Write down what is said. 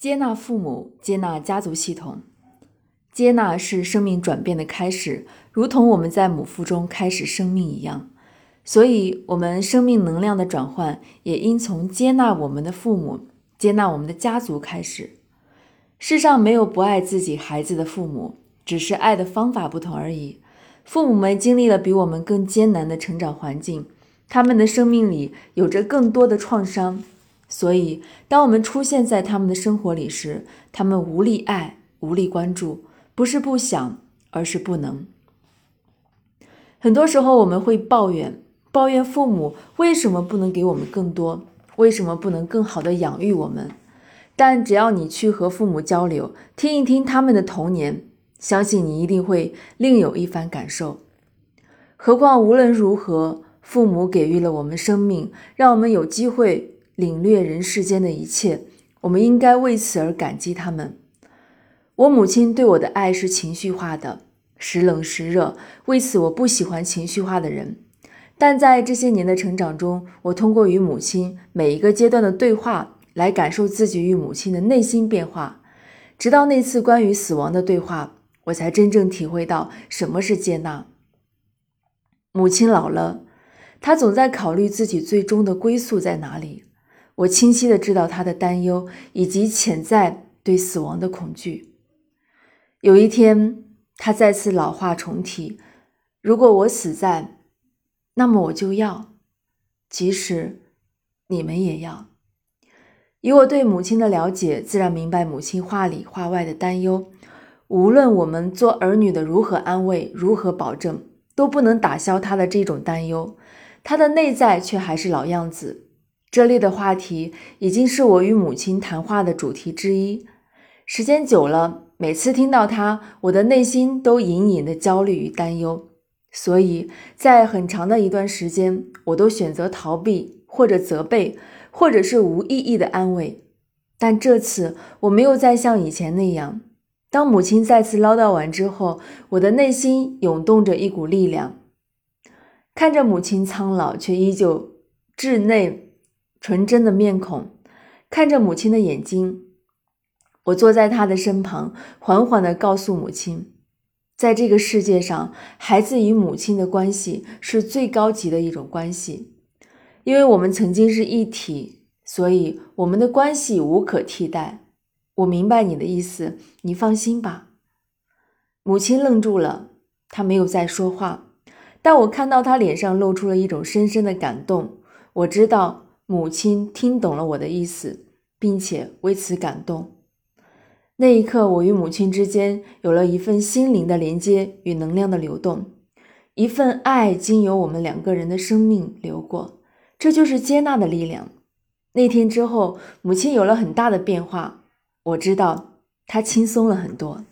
接纳父母，接纳家族系统，接纳是生命转变的开始，如同我们在母腹中开始生命一样。所以，我们生命能量的转换也应从接纳我们的父母、接纳我们的家族开始。世上没有不爱自己孩子的父母，只是爱的方法不同而已。父母们经历了比我们更艰难的成长环境，他们的生命里有着更多的创伤。所以，当我们出现在他们的生活里时，他们无力爱、无力关注，不是不想，而是不能。很多时候，我们会抱怨，抱怨父母为什么不能给我们更多，为什么不能更好的养育我们。但只要你去和父母交流，听一听他们的童年，相信你一定会另有一番感受。何况，无论如何，父母给予了我们生命，让我们有机会。领略人世间的一切，我们应该为此而感激他们。我母亲对我的爱是情绪化的，时冷时热，为此我不喜欢情绪化的人。但在这些年的成长中，我通过与母亲每一个阶段的对话，来感受自己与母亲的内心变化。直到那次关于死亡的对话，我才真正体会到什么是接纳。母亲老了，她总在考虑自己最终的归宿在哪里。我清晰的知道他的担忧以及潜在对死亡的恐惧。有一天，他再次老话重提：“如果我死在，那么我就要，即使你们也要。”以我对母亲的了解，自然明白母亲话里话外的担忧。无论我们做儿女的如何安慰、如何保证，都不能打消他的这种担忧。他的内在却还是老样子。这类的话题已经是我与母亲谈话的主题之一。时间久了，每次听到她，我的内心都隐隐的焦虑与担忧。所以在很长的一段时间，我都选择逃避，或者责备，或者是无意义的安慰。但这次我没有再像以前那样。当母亲再次唠叨完之后，我的内心涌动着一股力量。看着母亲苍老却依旧稚嫩。纯真的面孔，看着母亲的眼睛，我坐在她的身旁，缓缓地告诉母亲，在这个世界上，孩子与母亲的关系是最高级的一种关系，因为我们曾经是一体，所以我们的关系无可替代。我明白你的意思，你放心吧。母亲愣住了，她没有再说话，但我看到她脸上露出了一种深深的感动。我知道。母亲听懂了我的意思，并且为此感动。那一刻，我与母亲之间有了一份心灵的连接与能量的流动，一份爱经由我们两个人的生命流过。这就是接纳的力量。那天之后，母亲有了很大的变化，我知道她轻松了很多。